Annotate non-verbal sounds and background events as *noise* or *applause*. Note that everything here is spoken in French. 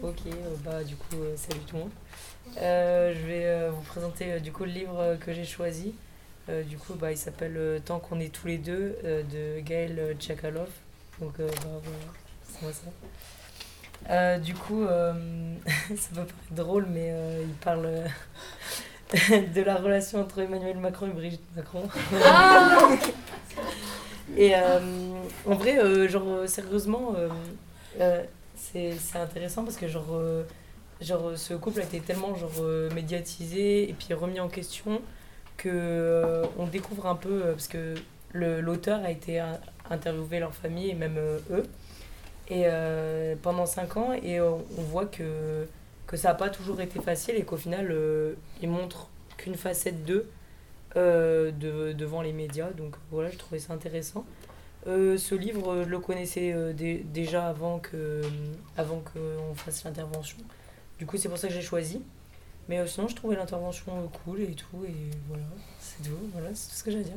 Ok, euh, bah du coup, euh, salut tout le monde. Euh, je vais vous présenter du coup le livre que j'ai choisi. Euh, du coup, bah, il s'appelle Tant qu'on est tous les deux de Gaël Tchakalov. Donc bah voilà, c'est moi ça. Euh, du coup, *laughs* ça peut paraître drôle, mais il parle *laughs* de la relation entre Emmanuel Macron et Brigitte Macron. *laughs* et euh, en vrai, genre, sérieusement, c'est intéressant parce que genre, euh, genre, ce couple a été tellement genre, euh, médiatisé et puis remis en question que euh, on découvre un peu, euh, parce que l'auteur a été euh, interviewé leur famille et même euh, eux, et euh, pendant 5 ans, et on, voit que, que ça n'a pas toujours été facile et qu'au final, euh, ils montrent qu'une facette d'eux euh, de, devant les médias. Donc voilà, je trouvais ça intéressant. Euh, ce livre, euh, je le connaissais euh, déjà avant que avant qu'on fasse l'intervention. Du coup, c'est pour ça que j'ai choisi. Mais sinon, je trouvais l'intervention cool et tout. Et voilà, c'est tout. Voilà, c'est tout ce que j'ai à dire.